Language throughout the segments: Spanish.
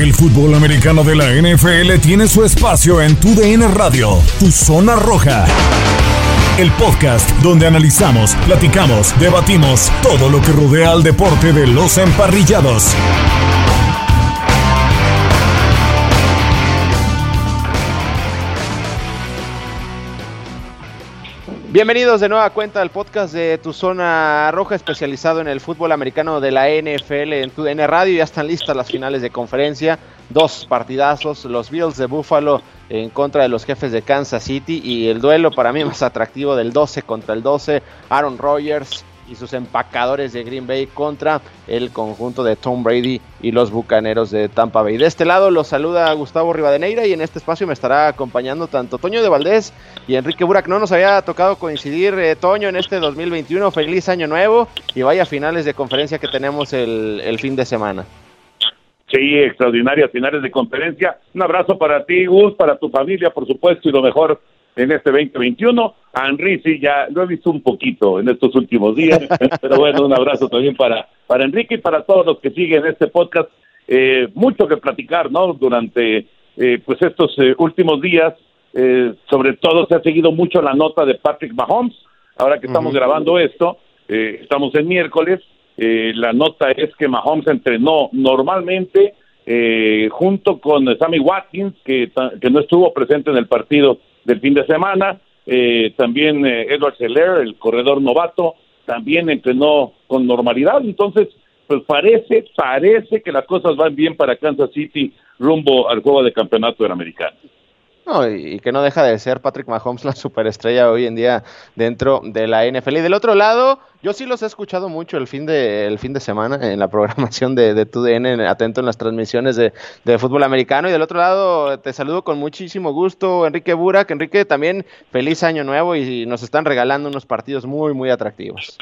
El fútbol americano de la NFL tiene su espacio en Tu DN Radio, Tu Zona Roja. El podcast donde analizamos, platicamos, debatimos todo lo que rodea al deporte de los emparrillados. Bienvenidos de nueva cuenta al podcast de Tu Zona Roja, especializado en el fútbol americano de la NFL en tu DN Radio. Ya están listas las finales de conferencia. Dos partidazos, los Bills de Buffalo en contra de los jefes de Kansas City y el duelo para mí más atractivo del 12 contra el 12, Aaron Rodgers y sus empacadores de Green Bay contra el conjunto de Tom Brady y los Bucaneros de Tampa Bay. De este lado los saluda Gustavo Rivadeneira y en este espacio me estará acompañando tanto Toño de Valdés y Enrique Burak. No nos había tocado coincidir, eh, Toño, en este 2021. Feliz año nuevo y vaya finales de conferencia que tenemos el, el fin de semana. Sí, extraordinarias finales de conferencia. Un abrazo para ti, Gus, para tu familia, por supuesto, y lo mejor en este 2021. A Henry sí, ya lo he visto un poquito en estos últimos días, pero bueno, un abrazo también para, para Enrique y para todos los que siguen este podcast. Eh, mucho que platicar, ¿no? Durante eh, pues estos eh, últimos días, eh, sobre todo se ha seguido mucho la nota de Patrick Mahomes. Ahora que estamos grabando esto, eh, estamos en miércoles, eh, la nota es que Mahomes entrenó normalmente eh, junto con Sammy Watkins, que, que no estuvo presente en el partido del fin de semana, eh, también eh, Edward Seller, el corredor novato, también entrenó con normalidad, entonces pues parece, parece que las cosas van bien para Kansas City rumbo al juego de campeonato del americano. Y, que no deja de ser Patrick Mahomes la superestrella hoy en día dentro de la NFL. Y del otro lado, yo sí los he escuchado mucho el fin de, el fin de semana en la programación de, de TUDN, en- atento en las transmisiones de, de fútbol americano. Y del otro lado, te saludo con muchísimo gusto, Enrique Burak. Enrique, también feliz año nuevo y nos están regalando unos partidos muy, muy atractivos.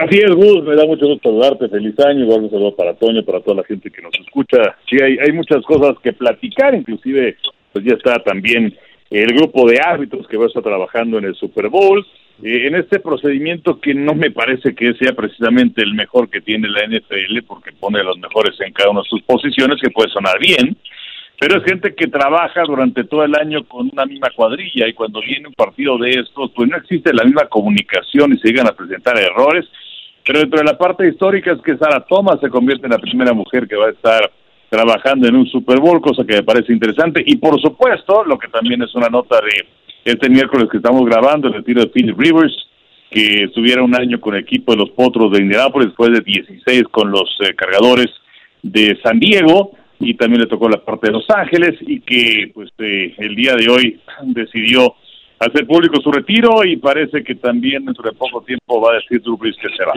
Así es, Gus, me da mucho gusto saludarte, feliz año, igual un saludo para Toño, para toda la gente que nos escucha. Sí, hay, hay muchas cosas que platicar, inclusive pues ya está también el grupo de árbitros que va a estar trabajando en el Super Bowl, eh, en este procedimiento que no me parece que sea precisamente el mejor que tiene la NFL, porque pone a los mejores en cada una de sus posiciones, que puede sonar bien, pero es gente que trabaja durante todo el año con una misma cuadrilla y cuando viene un partido de estos, pues no existe la misma comunicación y se llegan a presentar errores. Pero dentro de la parte histórica es que Sarah Thomas se convierte en la primera mujer que va a estar trabajando en un Super Bowl, cosa que me parece interesante. Y por supuesto, lo que también es una nota de este miércoles que estamos grabando, el retiro de Philip Rivers, que estuviera un año con el equipo de los Potros de Indianapolis, después de 16 con los eh, cargadores de San Diego, y también le tocó la parte de Los Ángeles, y que pues eh, el día de hoy decidió hacer público su retiro, y parece que también dentro de poco tiempo va a decir Drew Brees que se va.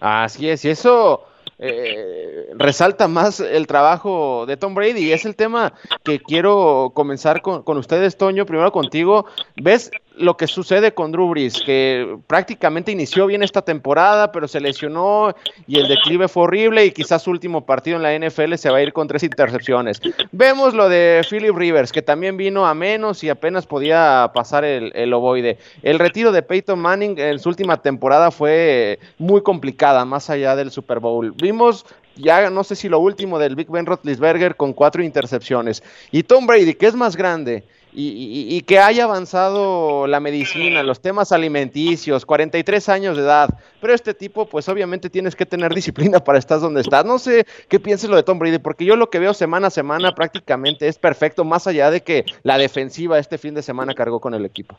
Así es, y eso eh, resalta más el trabajo de Tom Brady y es el tema que quiero comenzar con, con ustedes, Toño, primero contigo. ¿Ves lo que sucede con Drew Brees, que prácticamente inició bien esta temporada, pero se lesionó y el declive fue horrible y quizás su último partido en la NFL se va a ir con tres intercepciones. Vemos lo de Philip Rivers, que también vino a menos y apenas podía pasar el, el ovoide. El retiro de Peyton Manning en su última temporada fue muy complicada, más allá del Super Bowl. Vimos ya no sé si lo último del Big Ben Roethlisberger con cuatro intercepciones. Y Tom Brady, que es más grande y, que haya avanzado la medicina, los temas alimenticios, 43 años de edad, pero este tipo, pues obviamente tienes que tener disciplina para estar donde estás. No sé qué pienses lo de Tom Brady, porque yo lo que veo semana a semana prácticamente es perfecto, más allá de que la defensiva este fin de semana cargó con el equipo.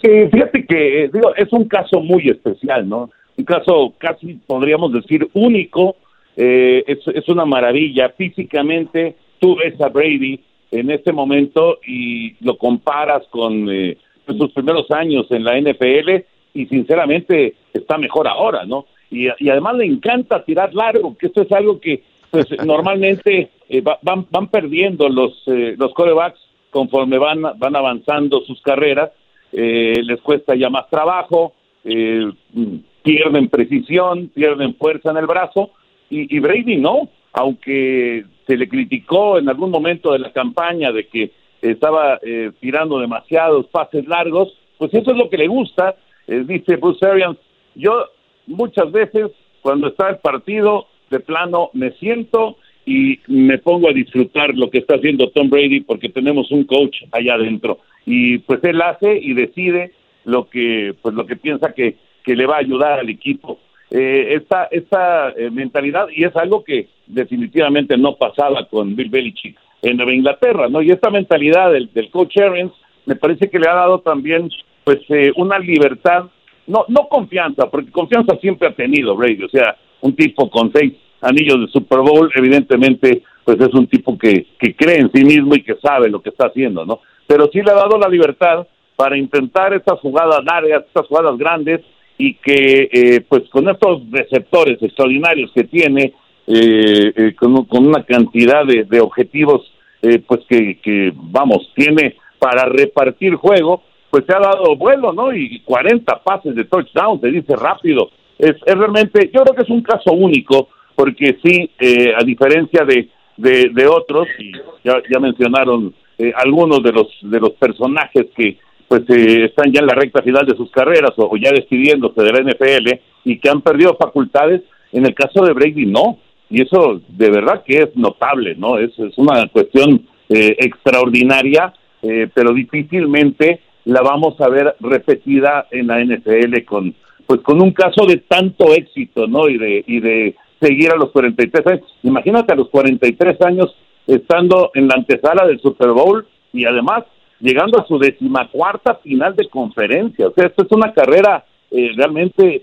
Sí, fíjate que eh, digo, es un caso muy especial, ¿no? Un caso casi podríamos decir único. Eh, es, es una maravilla. Físicamente, tú ves a Brady en este momento y lo comparas con eh, pues, sus primeros años en la NFL y sinceramente está mejor ahora, ¿no? Y, además le encanta tirar largo, que esto es algo que pues normalmente eh, van, van perdiendo los eh, los corebacks conforme van van avanzando sus carreras, les cuesta ya más trabajo, pierden precisión, pierden fuerza en el brazo y, y Brady no, aunque se le criticó en algún momento de la campaña de que estaba eh, tirando demasiados pases largos, pues eso es lo que le gusta, eh, dice Bruce Arians. Yo muchas veces cuando está el partido, de plano me siento y me pongo a disfrutar lo que está haciendo Tom Brady porque tenemos un coach allá adentro y pues él hace y decide lo que pues lo que piensa que, que le va a ayudar al equipo eh, esta, esta eh, mentalidad y es algo que definitivamente no pasaba con Bill Belichick en Nueva Inglaterra, ¿no? Y esta mentalidad del, del coach Arians me parece que le ha dado también pues eh, una libertad, no, no confianza, porque confianza siempre ha tenido Brady, o sea, un tipo con seis anillos de Super Bowl, evidentemente pues es un tipo que, que cree en sí mismo y que sabe lo que está haciendo, ¿no? Pero sí le ha dado la libertad para intentar estas jugadas largas, estas jugadas grandes, y que eh, pues con estos receptores extraordinarios que tiene, eh, eh, con, una cantidad de, objetivos pues que, que, vamos, tiene para repartir juego, pues se ha dado vuelo, ¿no? Y 40 pases de touchdown, se dice rápido. Es, es realmente, yo creo que es un caso único, porque sí, a diferencia de, de, de, otros, y ya, ya mencionaron algunos de los, de los personajes que, pues eh, están ya en la recta final de sus carreras o, ya despidiéndose de la NFL y que han perdido facultades, en el caso de Brady no, y eso de verdad que es notable, ¿no? Es, es una cuestión eh, extraordinaria, eh, pero difícilmente la vamos a ver repetida en la NFL con pues con un caso de tanto éxito, ¿no? Y de y de seguir a los 43 años. Imagínate a los 43 años estando en la antesala del Super Bowl y además llegando a su decimacuarta final de conferencia. O sea, esto es una carrera eh, realmente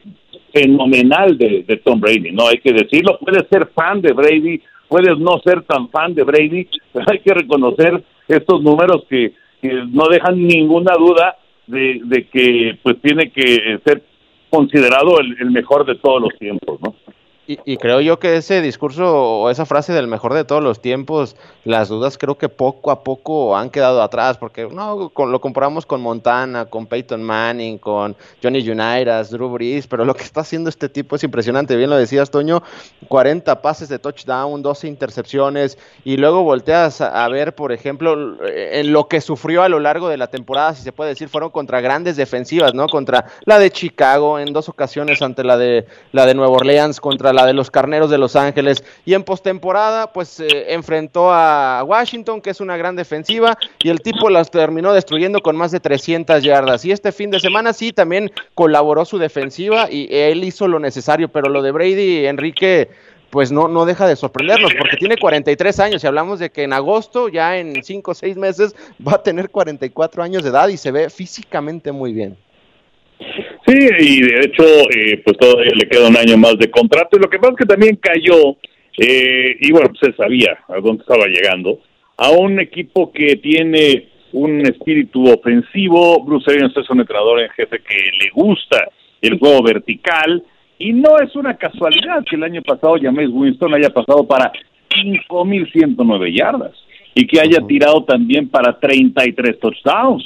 fenomenal de, Tom Brady, ¿no? Hay que decirlo, puedes ser fan de Brady, puedes no ser tan fan de Brady, pero hay que reconocer estos números que, no dejan ninguna duda de, de, que pues tiene que ser considerado el, el mejor de todos los tiempos, ¿no? Y, creo yo que ese discurso o esa frase del mejor de todos los tiempos, las dudas creo que poco a poco han quedado atrás, porque no lo comparamos con Montana, con Peyton Manning, con Johnny Unitas, Drew Brees, pero lo que está haciendo este tipo es impresionante. Bien lo decías, Toño, 40 pases de touchdown, 12 intercepciones, y luego volteas a, ver, por ejemplo, en lo que sufrió a lo largo de la temporada, si se puede decir, fueron contra grandes defensivas, ¿no? Contra la de Chicago en dos ocasiones ante la de la de Nueva Orleans, contra la de los Carneros de Los Ángeles. Y en postemporada, pues eh, enfrentó a Washington, que es una gran defensiva, y el tipo las terminó destruyendo con más de 300 yardas. Y este fin de semana sí también colaboró su defensiva y él hizo lo necesario, pero lo de Brady, Enrique, pues no, no deja de sorprendernos, porque tiene 43 años y hablamos de que en agosto, ya en 5 o 6 meses, va a tener 44 años de edad y se ve físicamente muy bien. Sí, y de hecho, eh, pues todavía le queda un año más de contrato. Y lo que pasa es que también cayó, eh, y bueno, pues se sabía a dónde estaba llegando, a un equipo que tiene un espíritu ofensivo. Bruce Arians es un entrenador en jefe que le gusta el juego vertical. Y no es una casualidad que el año pasado James Winston haya pasado para 5.109 yardas y que haya tirado también para 33 touchdowns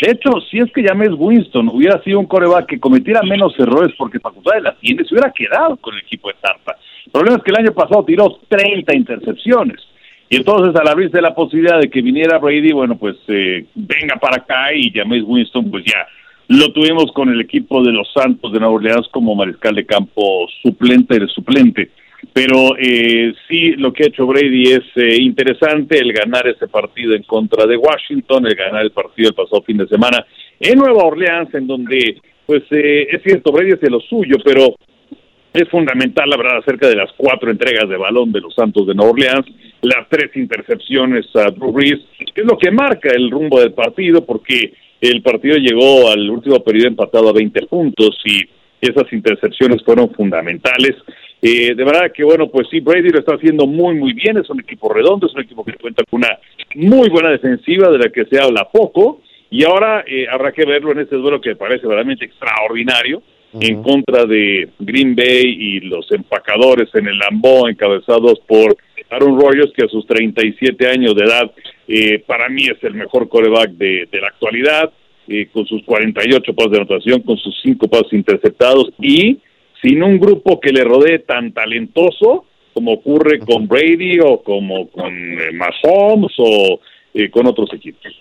De hecho, si es que James Winston hubiera sido un coreback que cometiera menos errores porque facultades las tiene, se hubiera quedado con el equipo de Tampa. El problema es que el año pasado tiró 30 intercepciones. Y entonces al abrirse la posibilidad de que viniera Brady, bueno, pues eh, venga para acá y James Winston, pues ya lo tuvimos con el equipo de los Santos de Nueva Orleans como mariscal de campo suplente de suplente. Pero eh, sí, lo que ha hecho Brady es eh, interesante, el ganar ese partido en contra de Washington, el ganar el partido el pasado fin de semana en Nueva Orleans, en donde, pues eh, es cierto, Brady hace lo suyo, pero es fundamental hablar acerca de las cuatro entregas de balón de los Santos de Nueva Orleans, las tres intercepciones a Drew Brees, que es lo que marca el rumbo del partido, porque el partido llegó al último periodo empatado a 20 puntos y esas intercepciones fueron fundamentales. Eh, de verdad que, bueno, pues sí, Brady lo está haciendo muy, muy bien. Es un equipo redondo, es un equipo que cuenta con una muy buena defensiva de la que se habla poco. Y ahora eh, habrá que verlo en este duelo que parece realmente extraordinario en contra de Green Bay y los empacadores en el Lambeau encabezados por Aaron Rodgers, que a sus 37 años de edad, eh, para mí es el mejor coreback de, de la actualidad, eh, con sus 48 pasos de anotación, con sus 5 pasos interceptados y sin un grupo que le rodee tan talentoso como ocurre con Brady o como con eh, Mahomes o eh, con otros equipos.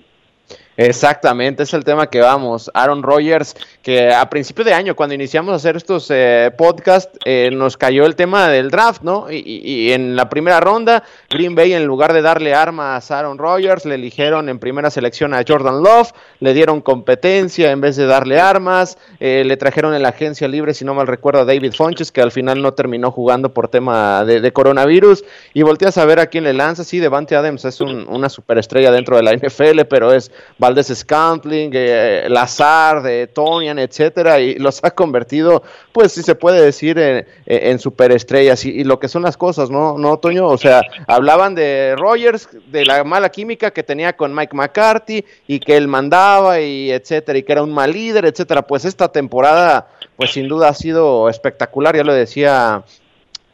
Exactamente, es el tema que vamos. Aaron Rodgers, que a principio de año, cuando iniciamos a hacer estos eh, podcasts, eh, nos cayó el tema del draft, ¿no? Y, en la primera ronda, Green Bay, en lugar de darle armas a Aaron Rodgers, le eligieron en primera selección a Jordan Love, le dieron competencia en vez de darle armas, eh, le trajeron en la agencia libre, si no mal recuerdo, a David Fonches, que al final no terminó jugando por tema de, coronavirus, y volteas a ver a quién le lanza. Sí, Devante Adams es una superestrella dentro de la NFL, pero es Valdez Scantling, eh, Lazar, de Tonian, etcétera, y los ha convertido, pues si se puede decir, en, superestrellas y, lo que son las cosas, ¿no, ¿no, Toño? O sea, hablaban de Rogers, de la mala química que tenía con Mike McCarthy y que él mandaba y etcétera, y que era un mal líder, etcétera. Pues esta temporada, pues sin duda ha sido espectacular, ya lo decía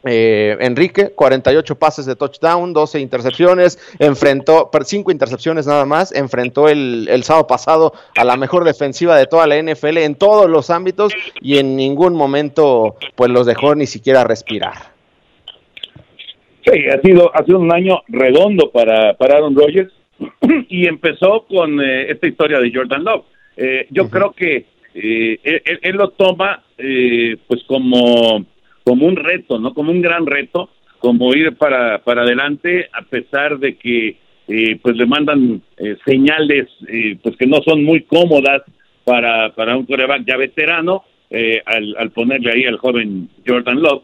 eh, Enrique, 48 pases de touchdown, 12 intercepciones, enfrentó, 5 intercepciones nada más, enfrentó el, el, sábado pasado a la mejor defensiva de toda la NFL en todos los ámbitos y en ningún momento pues los dejó ni siquiera respirar. Sí, ha sido, ha sido un año redondo para, para Aaron Rodgers y empezó con eh, esta historia de Jordan Love. Eh, yo creo que él, él, lo toma pues como como un reto, ¿no? Como un gran reto, como ir para, para adelante, a pesar de que eh, pues le mandan eh, señales eh, pues que no son muy cómodas para, para un coreback ya veterano, al, al ponerle ahí al joven Jordan Love,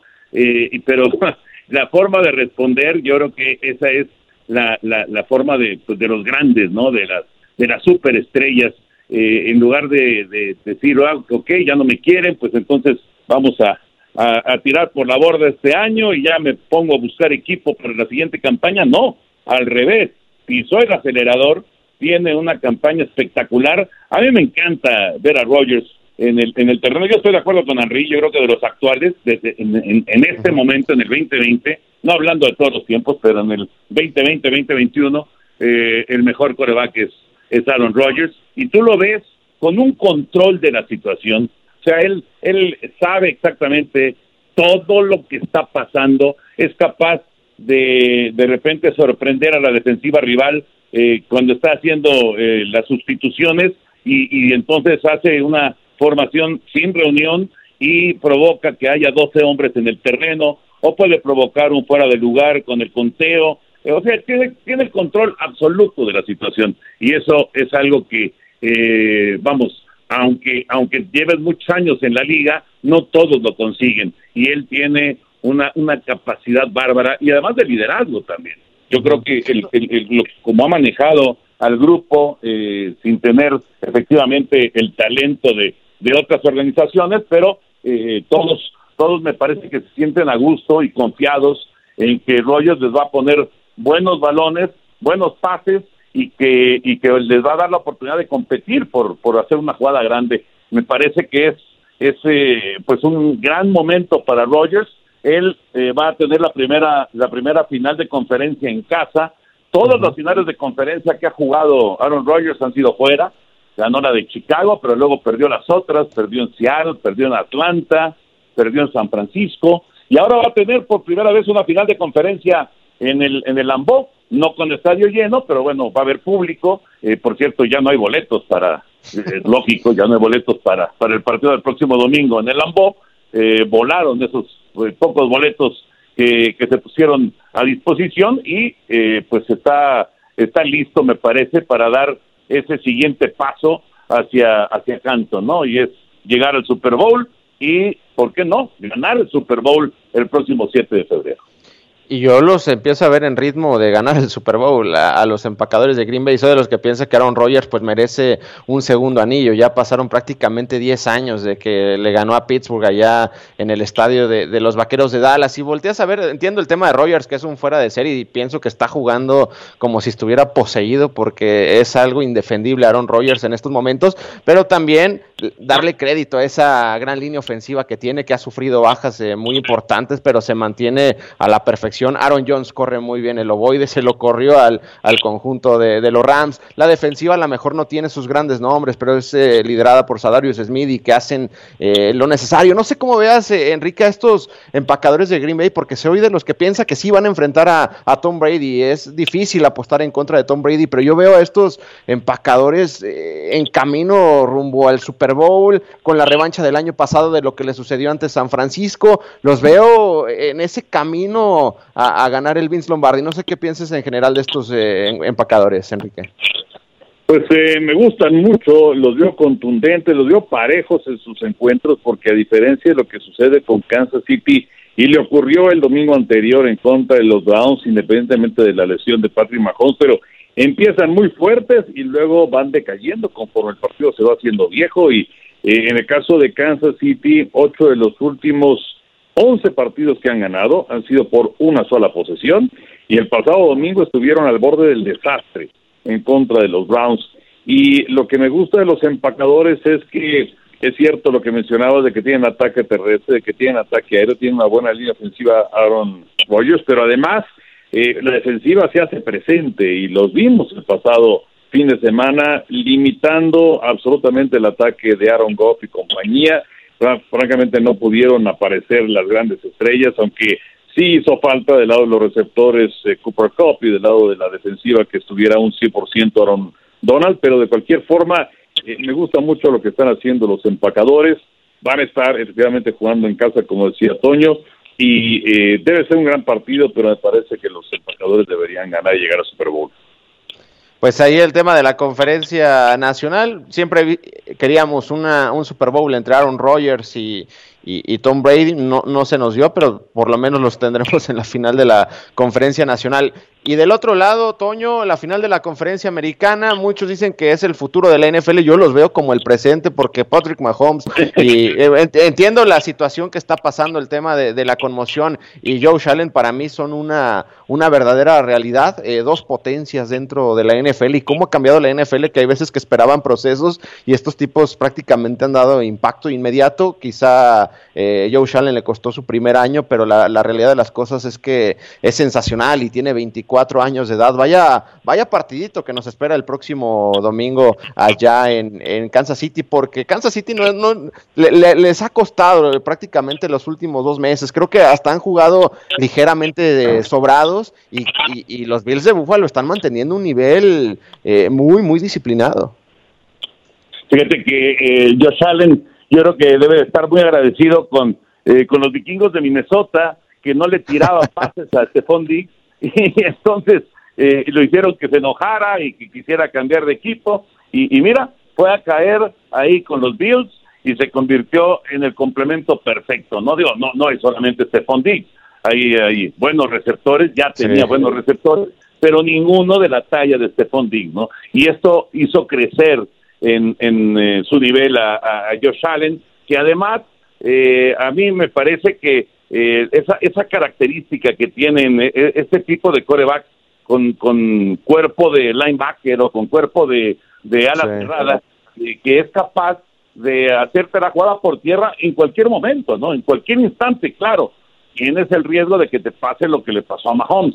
pero la forma de responder, yo creo que esa es la, la, la forma de, pues, de los grandes, ¿no? De las, de las superestrellas, en lugar de, de, decir, ah, ok, ya no me quieren, pues entonces vamos a, a, tirar por la borda este año y ya me pongo a buscar equipo para la siguiente campaña. No, al revés, pisó el acelerador, tiene una campaña espectacular. A mí me encanta ver a Rogers en el, en el terreno. Yo estoy de acuerdo con Henry, yo creo que de los actuales, desde, en, este momento, en el 2020, no hablando de todos los tiempos, pero en el 2020, 2021, eh, el mejor coreback es, es Aaron Rodgers. Y tú lo ves con un control de la situación, sea, él, él sabe exactamente todo lo que está pasando, es capaz de de repente sorprender a la defensiva rival eh, cuando está haciendo eh, las sustituciones y, y entonces hace una formación sin reunión y provoca que haya 12 hombres en el terreno o puede provocar un fuera de lugar con el conteo. Eh, o sea, tiene, tiene el control absoluto de la situación y eso es algo que, eh, vamos, aunque, aunque lleves muchos años en la liga, no todos lo consiguen. Y él tiene una, una capacidad bárbara y además de liderazgo también. Yo creo que el, como ha manejado al grupo eh, sin tener efectivamente el talento de, de otras organizaciones, pero eh, todos, todos me parece que se sienten a gusto y confiados en que Rogers les va a poner buenos balones, buenos pases y que, y que les va a dar la oportunidad de competir por, por hacer una jugada grande. Me parece que es, es eh, pues un gran momento para Rogers. Él eh, va a tener la primera, la primera final de conferencia en casa. Todas las finales de conferencia que ha jugado Aaron Rodgers han sido fuera. ganó la de Chicago, pero luego perdió las otras, perdió en Seattle, perdió en Atlanta, perdió en San Francisco, y ahora va a tener por primera vez una final de conferencia en el, en el Lambeau, no con estadio lleno, pero bueno, va a haber público, eh, por cierto, ya no hay boletos para, eh, lógico, ya no hay boletos para, para el partido del próximo domingo en el Lambeau, eh, volaron esos pocos boletos que, que se pusieron a disposición y pues está, está listo, me parece, para dar ese siguiente paso hacia, hacia Canton, ¿no? Y es llegar al Super Bowl y, ¿por qué no?, ganar el Super Bowl el próximo 7 de febrero. Y yo los empiezo a ver en ritmo de ganar el Super Bowl a, los empacadores de Green Bay. Soy de los que piensa que Aaron Rodgers pues merece un segundo anillo. Ya pasaron prácticamente 10 años de que le ganó a Pittsburgh allá en el estadio de, los Vaqueros de Dallas. Y volteas a ver, entiendo el tema de Rodgers, que es un fuera de serie y pienso que está jugando como si estuviera poseído porque es algo indefendible Aaron Rodgers en estos momentos. Pero también darle crédito a esa gran línea ofensiva que tiene, que ha sufrido bajas eh, muy importantes, pero se mantiene a la perfección Aaron Jones corre muy bien el ovoide, se lo corrió al, al conjunto de, los Rams. La defensiva a lo mejor no tiene sus grandes nombres, pero es eh, liderada por Sadarius Smith y que hacen eh, lo necesario. No sé cómo veas, eh, Enrique, a estos empacadores de Green Bay, porque se oye de los que piensa que sí van a enfrentar a, a, Tom Brady. Es difícil apostar en contra de Tom Brady, pero yo veo a estos empacadores en camino rumbo al Super Bowl, con la revancha del año pasado de lo que le sucedió ante San Francisco. Los veo en ese camino a, ganar el Vince Lombardi. No sé qué pienses en general de estos eh, empacadores, Enrique. Pues eh, me gustan mucho, los veo contundentes, los veo parejos en sus encuentros, porque a diferencia de lo que sucede con Kansas City, y le ocurrió el domingo anterior en contra de los Browns, independientemente de la lesión de Patrick Mahomes, pero empiezan muy fuertes y luego van decayendo conforme el partido se va haciendo viejo. Y eh, en el caso de Kansas City, ocho de los últimos 11 partidos que han ganado han sido por una sola posesión y el pasado domingo estuvieron al borde del desastre en contra de los Browns. Y lo que me gusta de los empacadores es que es cierto lo que mencionabas de que tienen ataque terrestre, de que tienen ataque aéreo, tienen una buena línea ofensiva Aaron Rodgers, pero además eh, la defensiva se hace presente y los vimos el pasado fin de semana limitando absolutamente el ataque de Aaron Goff y compañía francamente no pudieron aparecer las grandes estrellas, aunque sí hizo falta del lado de los receptores eh, Cooper Cup y del lado de la defensiva que estuviera un 100% Aaron Donald, pero de cualquier forma eh, me gusta mucho lo que están haciendo los empacadores, van a estar efectivamente jugando en casa como decía Toño y eh, debe ser un gran partido, pero me parece que los empacadores deberían ganar y llegar a Super Bowl. Pues ahí el tema de la conferencia nacional. Siempre queríamos una, un Super Bowl entre Aaron Rodgers y, y, Tom Brady. No, no se nos dio, pero por lo menos los tendremos en la final de la conferencia nacional. Y del otro lado, Toño, la final de la conferencia americana, muchos dicen que es el futuro de la NFL, yo los veo como el presente porque Patrick Mahomes, y eh, entiendo la situación que está pasando, el tema de, la conmoción, y Joe Allen para mí son una, una verdadera realidad, eh, dos potencias dentro de la NFL y cómo ha cambiado la NFL, que hay veces que esperaban procesos y estos tipos prácticamente han dado impacto inmediato, quizá eh, Joe Allen le costó su primer año, pero la, la realidad de las cosas es que es sensacional y tiene 24 años de edad. Vaya, vaya partidito que nos espera el próximo domingo allá en, Kansas City, porque Kansas City no, no les ha costado prácticamente los últimos dos meses. Creo que hasta han jugado ligeramente sobrados y, los Bills de Buffalo están manteniendo un nivel eh, muy, muy disciplinado. Fíjate que eh, Josh Allen, yo creo que debe estar muy agradecido con, eh, con los vikingos de Minnesota, que no le tiraba pases a Stephon Diggs y entonces eh, lo hicieron que se enojara y que quisiera cambiar de equipo y, mira, fue a caer ahí con los Bills y se convirtió en el complemento perfecto. No digo, no, no es solamente Stephon Diggs, hay, hay buenos receptores, ya tenía buenos receptores, pero ninguno de la talla de Stephon Diggs, ¿no? Y esto hizo crecer en, en eh, su nivel a, a, Josh Allen, que además eh, a mí me parece que eh, esa, esa característica que tienen eh, eh, este tipo de coreback con, con cuerpo de linebacker o con cuerpo de, de ala cerrada, que es capaz de hacerte la jugada por tierra en cualquier momento, ¿no? En cualquier instante, claro. Tienes el riesgo de que te pase lo que le pasó a Mahomes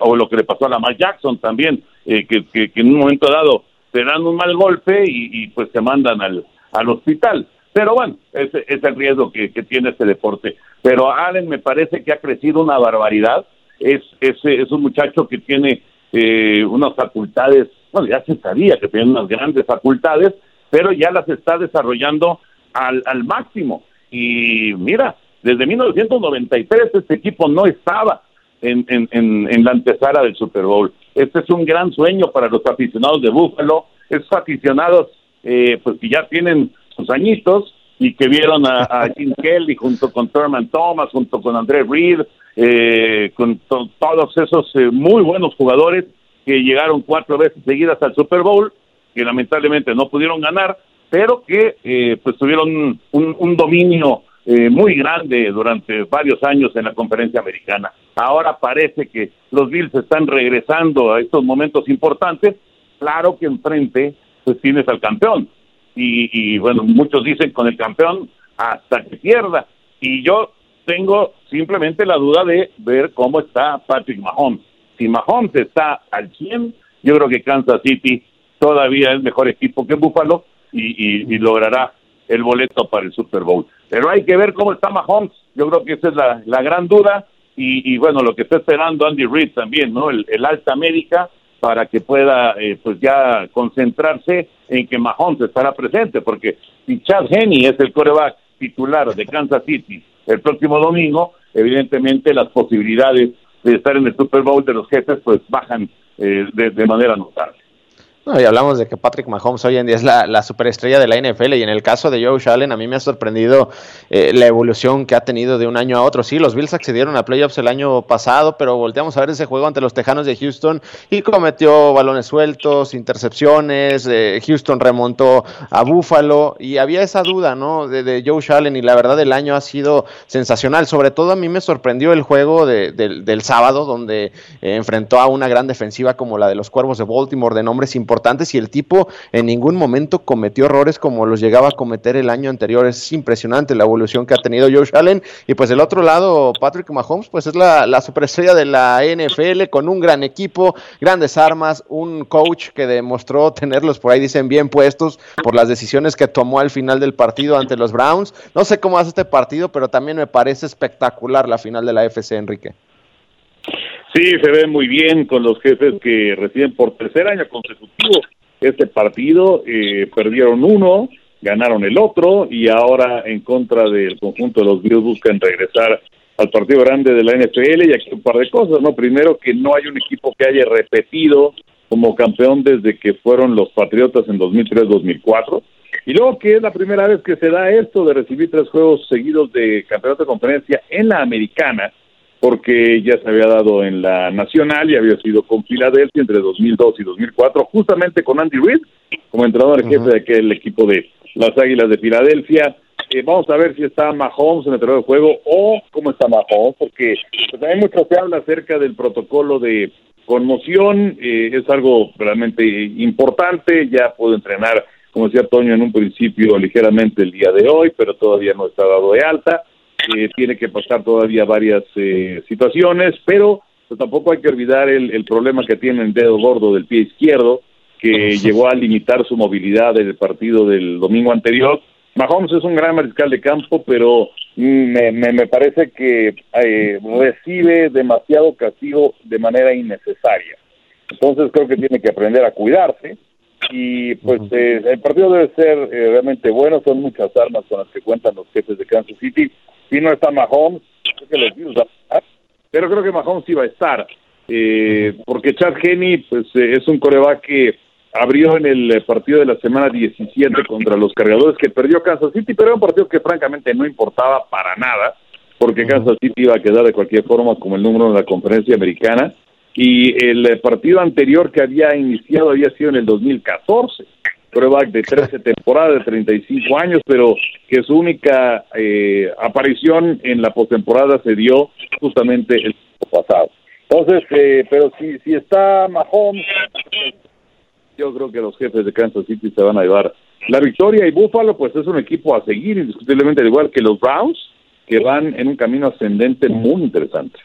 o lo que le pasó a Lamar Jackson también, que, que, en un momento dado te dan un mal golpe y, pues te mandan al, al hospital. Pero bueno, ese es el riesgo que, tiene este deporte. Pero Allen me parece que ha crecido una barbaridad. Es, es, es un muchacho que tiene eh, unas facultades, bueno, ya se sabía que tiene unas grandes facultades, pero ya las está desarrollando al, al máximo. Y mira, desde 1993 este equipo no estaba en, en, en, la antesala del Super Bowl. Este es un gran sueño para los aficionados de Búfalo, esos aficionados eh, pues que ya tienen sus añitos y que vieron a, Jim Kelly junto con Thurman Thomas, junto con André Reed, eh, con todos esos eh, muy buenos jugadores que llegaron cuatro veces seguidas al Super Bowl, que lamentablemente no pudieron ganar, pero que eh, pues tuvieron un, un dominio eh, muy grande durante varios años en la conferencia americana. Ahora parece que los Bills están regresando a estos momentos importantes. Claro que enfrente pues tienes al campeón. Y, bueno, muchos dicen con el campeón hasta que pierda. Y yo tengo simplemente la duda de ver cómo está Patrick Mahomes. Si Mahomes está al 100, yo creo que Kansas City todavía es mejor equipo que Buffalo y logrará el boleto para el Super Bowl. Pero hay que ver cómo está Mahomes. Yo creo que esa es la, gran duda. Y, bueno, lo que está esperando Andy Reid también, ¿no? El, alta médica para que pueda, eh, pues ya concentrarse en que Mahomes estará presente, porque si Chad Henney es el coreback titular de Kansas City el próximo domingo, evidentemente las posibilidades de estar en el Super Bowl de los jefes pues bajan eh, de manera notable. No, y hablamos de que Patrick Mahomes hoy en día es la, superestrella de la NFL y en el caso de Joe Allen a mí me ha sorprendido eh, la evolución que ha tenido de un año a otro. Sí, los Bills accedieron a playoffs el año pasado, pero volteamos a ver ese juego ante los Tejanos de Houston y cometió balones sueltos, intercepciones, eh, Houston remontó a Buffalo y había esa duda, ¿no? De, Joe Allen y la verdad el año ha sido sensacional. Sobre todo a mí me sorprendió el juego del sábado donde eh, enfrentó a una gran defensiva como la de los Cuervos de Baltimore de nombres importantes importantes y el tipo en ningún momento cometió errores como los llegaba a cometer el año anterior. Es impresionante la evolución que ha tenido Josh Allen. Y pues del otro lado, Patrick Mahomes, pues es la, la superestrella de la NFL con un gran equipo, grandes armas, un coach que demostró tenerlos por ahí, dicen, bien puestos por las decisiones que tomó al final del partido ante los Browns. No sé cómo hace este partido, pero también me parece espectacular la final de la FC, Enrique. Sí, se ve muy bien con los jefes que reciben por tercer año consecutivo este partido. Eh, perdieron uno, ganaron el otro y ahora en contra del conjunto de los Bills buscan regresar al partido grande de la NFL y aquí un par de cosas, ¿no? Primero que no hay un equipo que haya repetido como campeón desde que fueron los Patriotas en 2003-2004. Y luego que es la primera vez que se da esto de recibir tres juegos seguidos de campeonato de conferencia en la americana porque ya se había dado en la nacional y había sido con Filadelfia entre 2002 y 2004, justamente con Andy Reid como entrenador jefe de aquel equipo de las Águilas de Filadelfia. Eh, vamos a ver si está Mahomes en el terreno de juego o cómo está Mahomes, porque pues, hay mucho se habla acerca del protocolo de conmoción, eh, es algo realmente importante, ya puedo entrenar, como decía Toño en un principio, ligeramente el día de hoy, pero todavía no está dado de alta tiene que pasar todavía varias eh, situaciones, pero pues, tampoco hay que olvidar el, problema que tiene el dedo gordo del pie izquierdo, que llegó a limitar su movilidad en el partido del domingo anterior. Mahomes es un gran mariscal de campo, pero me, me, parece que eh, recibe demasiado castigo de manera innecesaria. Entonces creo que tiene que aprender a cuidarse y pues eh, el partido debe ser realmente bueno, son muchas armas con las que cuentan los jefes de Kansas City si no está Mahomes, creo que los pero creo que Mahomes iba a estar, eh, porque Chad Henney pues, eh, es un coreback que abrió en el eh, partido de la semana 17 contra los cargadores que perdió Kansas City, pero era un partido que francamente no importaba para nada, porque Kansas City iba a quedar de cualquier forma como el número de la conferencia americana, y el partido anterior que había iniciado había sido en el 2014 prueba de 13 temporadas, de 35 años, pero que su única eh, aparición en la postemporada se dio justamente el pasado. Entonces, eh, pero si, si está Mahomes, yo creo que los jefes de Kansas City se van a llevar la victoria y Buffalo, pues es un equipo a seguir, indiscutiblemente, al igual que los Browns, que van en un camino ascendente muy interesante.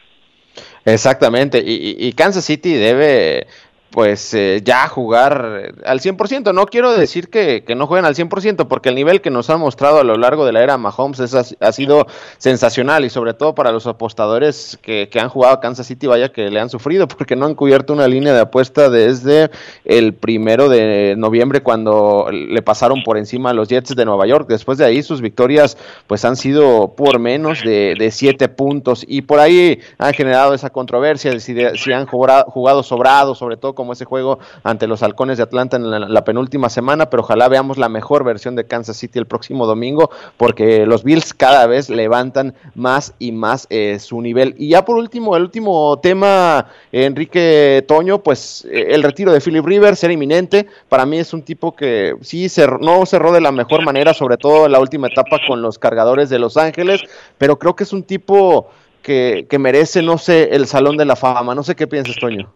Exactamente, y Kansas City debe pues eh, ya jugar al 100%. No quiero decir que, que, no jueguen al 100%, porque el nivel que nos han mostrado a lo largo de la era Mahomes es, ha, sido sensacional y sobre todo para los apostadores que, que, han jugado a Kansas City, vaya que le han sufrido, porque no han cubierto una línea de apuesta desde el primero de noviembre cuando le pasaron por encima a los Jets de Nueva York. Después de ahí sus victorias pues han sido por menos de, de siete puntos y por ahí han generado esa controversia de si, si han jugado, jugado sobrado, sobre todo como ese juego ante los halcones de Atlanta en la, penúltima semana, pero ojalá veamos la mejor versión de Kansas City el próximo domingo, porque los Bills cada vez levantan más y más eh, su nivel. Y ya por último, el último tema, Enrique Toño, pues eh, el retiro de Philip Rivers era inminente. Para mí es un tipo que sí no cerró de la mejor manera, sobre todo en la última etapa con los cargadores de Los Ángeles, pero creo que es un tipo que, que merece, no sé, el Salón de la Fama. No sé qué piensas, Toño.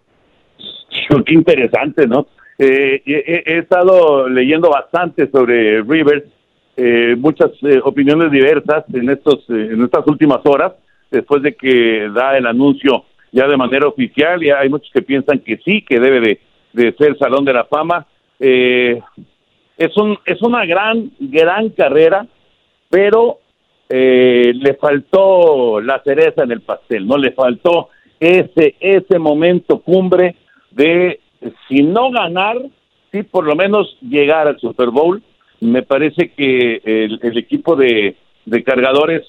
Qué interesante, ¿no? Eh, he, estado leyendo bastante sobre Rivers, eh, muchas eh, opiniones diversas en estos en estas últimas horas, después de que da el anuncio ya de manera oficial, y hay muchos que piensan que sí, que debe de, de ser Salón de la Fama. es un es una gran gran carrera, pero le faltó la cereza en el pastel, no le faltó ese ese momento cumbre de, si no ganar, sí por lo menos llegar al Super Bowl. Me parece que el, equipo de, cargadores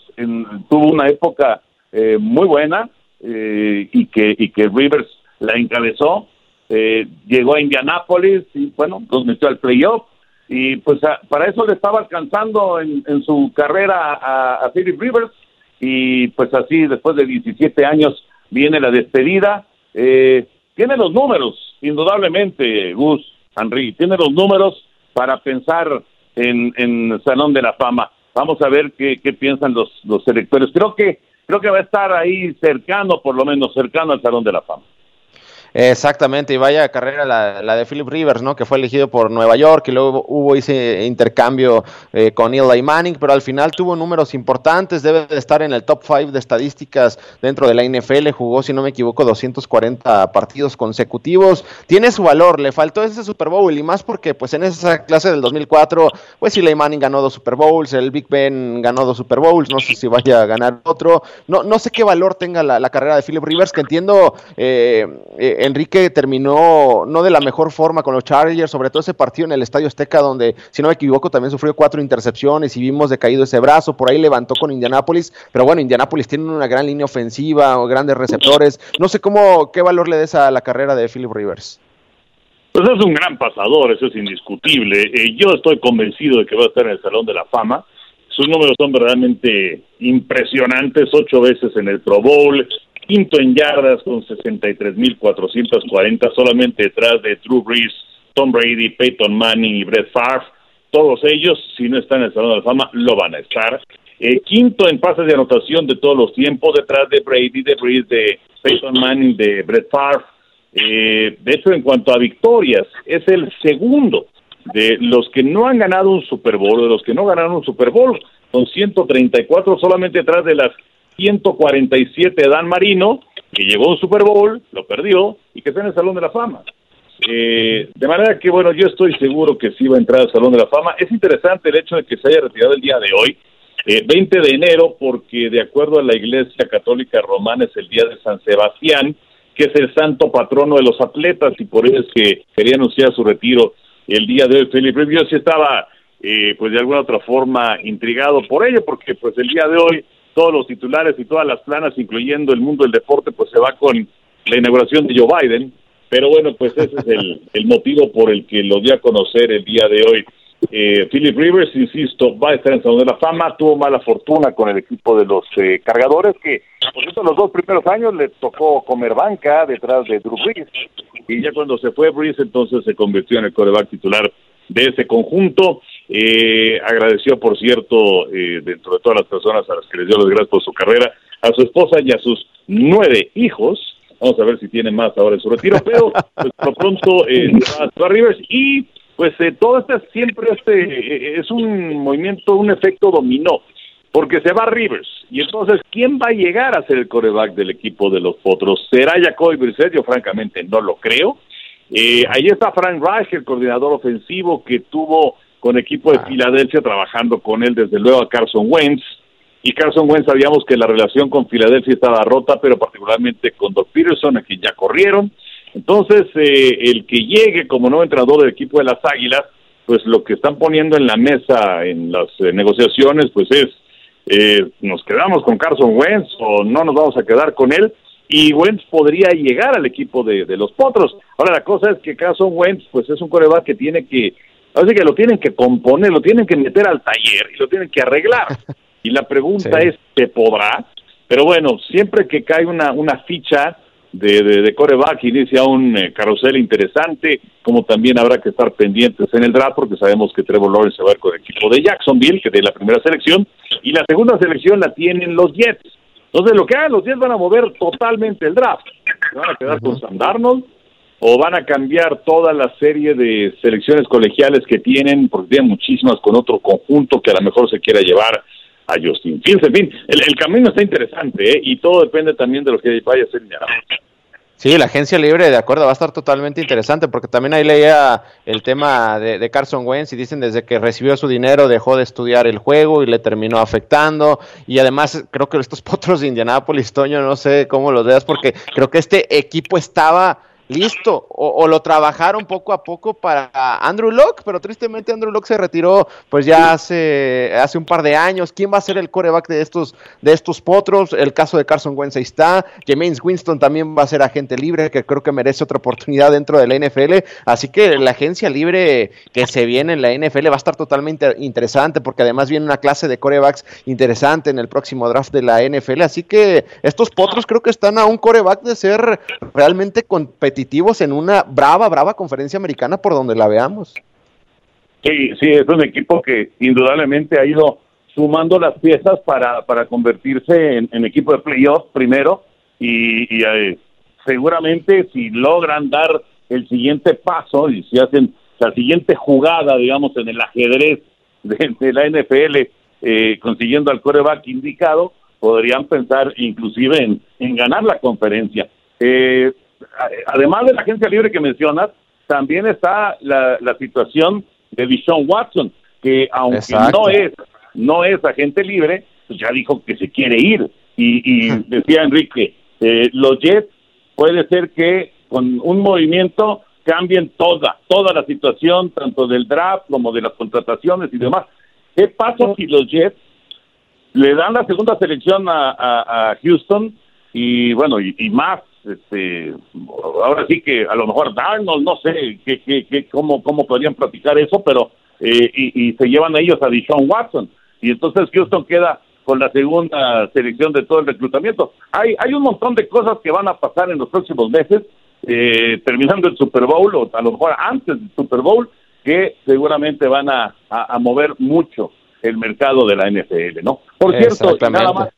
tuvo una época eh, muy buena eh, y, que, y que Rivers la encabezó. Eh, llegó a Indianápolis y bueno, los metió al playoff y pues para eso le estaba alcanzando en, su carrera a, a Philip Rivers y pues así después de 17 años viene la despedida. Eh, tiene los números, indudablemente, Gus, Henry, tiene los números para pensar en, en Salón de la Fama. Vamos a ver qué, qué piensan los, los electores. Creo que, creo que va a estar ahí cercano, por lo menos cercano al Salón de la Fama. Exactamente, y vaya carrera la, de Philip Rivers, ¿no? Que fue elegido por Nueva York y luego hubo ese intercambio eh, con Eli Manning, pero al final tuvo números importantes, debe de estar en el top 5 de estadísticas dentro de la NFL, jugó, si no me equivoco, 240 partidos consecutivos, tiene su valor, le faltó ese Super Bowl y más porque pues en esa clase del 2004, pues Eli Manning ganó dos Super Bowls, el Big Ben ganó dos Super Bowls, no sé si vaya a ganar otro, no, no sé qué valor tenga la, carrera de Philip Rivers, que entiendo... Eh, eh, Enrique terminó no de la mejor forma con los Chargers, sobre todo ese partido en el Estadio Azteca, donde, si no me equivoco, también sufrió cuatro intercepciones y vimos decaído ese brazo, por ahí levantó con Indianápolis, pero bueno, Indianápolis tiene una gran línea ofensiva, grandes receptores, no sé cómo, qué valor le des a la carrera de Philip Rivers. Pues es un gran pasador, eso es indiscutible. Eh, yo estoy convencido de que va a estar en el Salón de la Fama. Sus números son verdaderamente impresionantes, ocho veces en el Pro Bowl, quinto en yardas con 63.440, solamente detrás de Drew Brees, Tom Brady, Peyton Manning y Brett Favre. Todos ellos, si no están en el Salón de la Fama, lo van a estar. Eh, quinto en pases de anotación de todos los tiempos, detrás de Brady, de Brees, de Peyton Manning, de Brett Favre. Eh, de hecho, en cuanto a victorias, es el segundo de los que no han ganado un Super Bowl, de los que no ganaron un Super Bowl, con 134 solamente detrás de las 147 Dan Marino, que llegó a un Super Bowl, lo perdió y que está en el Salón de la Fama. Eh, de manera que, bueno, yo estoy seguro que sí va a entrar al Salón de la Fama. Es interesante el hecho de que se haya retirado el día de hoy, 20 eh, de enero, porque de acuerdo a la Iglesia Católica Romana es el día de San Sebastián, que es el santo patrono de los atletas, y por eso es que quería anunciar su retiro el día de hoy. Felipe Yo sí estaba, eh, pues de alguna otra forma, intrigado por ello, porque pues el día de hoy todos los titulares y todas las planas, incluyendo el mundo del deporte, pues se va con la inauguración de Joe Biden. Pero bueno, pues ese es el, el motivo por el que lo dio a conocer el día de hoy. Eh, Philip Rivers, insisto, va a estar en Salón de la Fama, tuvo mala fortuna con el equipo de los eh, cargadores, que por cierto los dos primeros años le tocó comer banca detrás de Drew Brees, y ya cuando se fue Brees entonces se convirtió en el coreback titular de ese conjunto. Eh, agradeció, por cierto, eh, dentro de todas las personas a las que les dio las gracias por su carrera, a su esposa y a sus nueve hijos. Vamos a ver si tiene más ahora en su retiro, pero pues, por pronto eh, va a Rivers y pues eh, todo este siempre este eh, es un movimiento, un efecto dominó, porque se va Rivers y entonces quién va a llegar a ser el coreback del equipo de los Potros? ¿Será Jacoby Brissett? Yo francamente no lo creo. Eh, ahí está Frank Reich, el coordinador ofensivo que tuvo con equipo de ah. Filadelfia trabajando con él desde luego a Carson Wentz. Y Carson Wentz sabíamos que la relación con Filadelfia estaba rota, pero particularmente con Doc Peterson, a quien ya corrieron. Entonces, eh, el que llegue como nuevo entrenador del equipo de las Águilas, pues lo que están poniendo en la mesa en las eh, negociaciones, pues es, eh, nos quedamos con Carson Wentz o no nos vamos a quedar con él y Wentz podría llegar al equipo de, los Potros. Ahora la cosa es que Carson Wentz pues es un coreback que tiene que, así que lo tienen que componer, lo tienen que meter al taller y lo tienen que arreglar. Y la pregunta es, ¿se podrá? Pero bueno, siempre que cae una, una ficha de, de, coreback inicia un eh, carrusel interesante, como también habrá que estar pendientes en el draft, porque sabemos que Trevor Lawrence se va con el equipo de Jacksonville, que de la primera selección, y la segunda selección la tienen los Jets. Entonces, lo que hagan los Jets van a mover totalmente el draft. ¿Se van a quedar con Sam Darnold? ¿O van a cambiar toda la serie de selecciones colegiales que tienen? Porque tienen muchísimas con otro conjunto que a lo mejor se quiera llevar a Justin Fields. En fin, el, camino está interesante ¿eh? y todo depende también de lo que vaya a ser Sí, la agencia libre, de acuerdo, va a estar totalmente interesante porque también ahí leía el tema de, Carson Wentz y dicen desde que recibió su dinero dejó de estudiar el juego y le terminó afectando y además creo que estos potros de Indianapolis, Toño, no sé cómo los veas porque creo que este equipo estaba listo. O, lo trabajaron poco a poco para Andrew Locke, pero tristemente Andrew Locke se retiró pues ya hace, hace un par de años. ¿Quién va a ser el coreback de estos, de estos potros? El caso de Carson Wentz está. James Winston también va a ser agente libre, que creo que merece otra oportunidad dentro de la NFL. Así que la agencia libre que se viene en la NFL va a estar totalmente interesante, porque además viene una clase de corebacks interesante en el próximo draft de la NFL. Así que estos potros creo que están a un coreback de ser realmente competitivos en una brava, brava conferencia americana por donde la veamos. Sí, sí, es un equipo que indudablemente ha ido sumando las piezas para, para convertirse en, equipo de playoff primero y, eh, seguramente si logran dar el siguiente paso y si hacen la siguiente jugada, digamos, en el ajedrez de, la NFL, eh, consiguiendo al coreback indicado, podrían pensar inclusive en, en ganar la conferencia. Eh, además de la agencia libre que mencionas, también está la, situación de Dishon Watson, que aunque no es no es agente libre, pues ya dijo que se quiere ir. Y, decía Enrique, eh, los Jets puede ser que con un movimiento cambien toda, toda la situación, tanto del draft como de las contrataciones y demás. ¿Qué pasa si los Jets le dan la segunda selección a, Houston y bueno, y más este, ahora sí que a lo mejor Darnold, no sé qué, qué, cómo, cómo podrían platicar eso, pero eh, y, se llevan a ellos a Deshaun Watson y entonces Houston queda con la segunda selección de todo el reclutamiento. Hay, hay un montón de cosas que van a pasar en los próximos meses, eh, terminando el Super Bowl o a lo mejor antes del Super Bowl, que seguramente van a, a, mover mucho el mercado de la NFL, ¿no? Por cierto, nada más,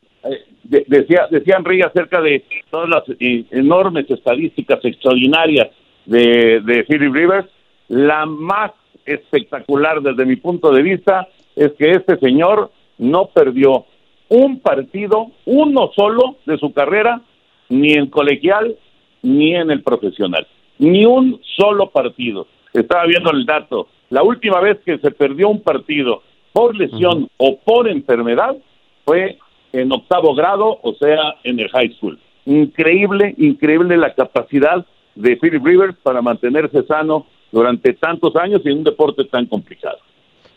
decía, decía Henry acerca de todas las eh, enormes estadísticas extraordinarias de, de Philip Rivers. La más espectacular desde mi punto de vista es que este señor no perdió un partido, uno solo de su carrera, ni en colegial ni en el profesional. Ni un solo partido. Estaba viendo el dato. La última vez que se perdió un partido por lesión o por enfermedad fue en octavo grado, o sea, en el high school. Increíble, increíble la capacidad de Philip Rivers para mantenerse sano durante tantos años en un deporte tan complicado.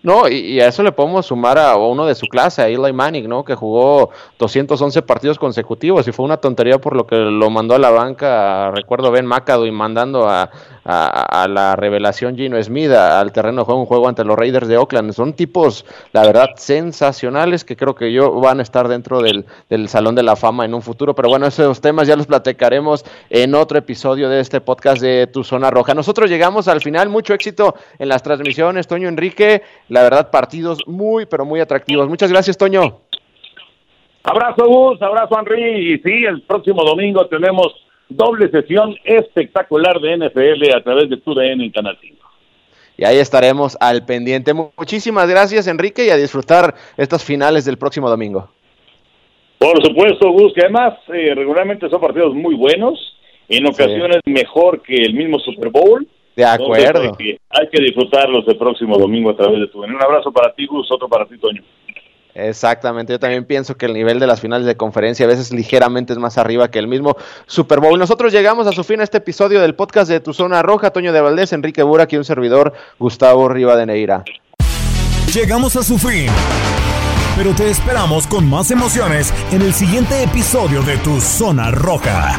No, y, a eso le podemos sumar a uno de su clase, a Eli Manning, ¿no? Que jugó 211 partidos consecutivos y fue una tontería por lo que lo mandó a la banca, recuerdo Ben y mandando a, a, la revelación Gino Smith al terreno de juego, un juego ante los Raiders de Oakland. Son tipos, la verdad, sensacionales que creo que yo van a estar dentro del, del Salón de la Fama en un futuro. Pero bueno, esos temas ya los platicaremos en otro episodio de este podcast de Tu Zona Roja. Nosotros llegamos al final, mucho éxito en las transmisiones, Toño Enrique. La verdad, partidos muy, pero muy atractivos. Muchas gracias, Toño. Abrazo, Gus, abrazo, Henry. Y sí, el próximo domingo tenemos doble sesión espectacular de NFL a través de TUDN en Canal 5. Y ahí estaremos al pendiente. Muchísimas gracias, Enrique, y a disfrutar estas finales del próximo domingo. Por supuesto, Gus, que además eh, regularmente son partidos muy buenos en ocasiones mejor que el mismo Super Bowl. De acuerdo. hay, que, disfrutarlos el próximo domingo a través de tu. Un abrazo para ti, Gus, otro para ti, Toño. Exactamente, yo también pienso que el nivel de las finales de conferencia a veces ligeramente es más arriba que el mismo Super Bowl. Nosotros llegamos a su fin a este episodio del podcast de Tu Zona Roja, Toño de Valdés, Enrique Burak y un servidor, Gustavo Rivadeneira. Llegamos a su fin, pero te esperamos con más emociones en el siguiente episodio de Tu Zona Roja.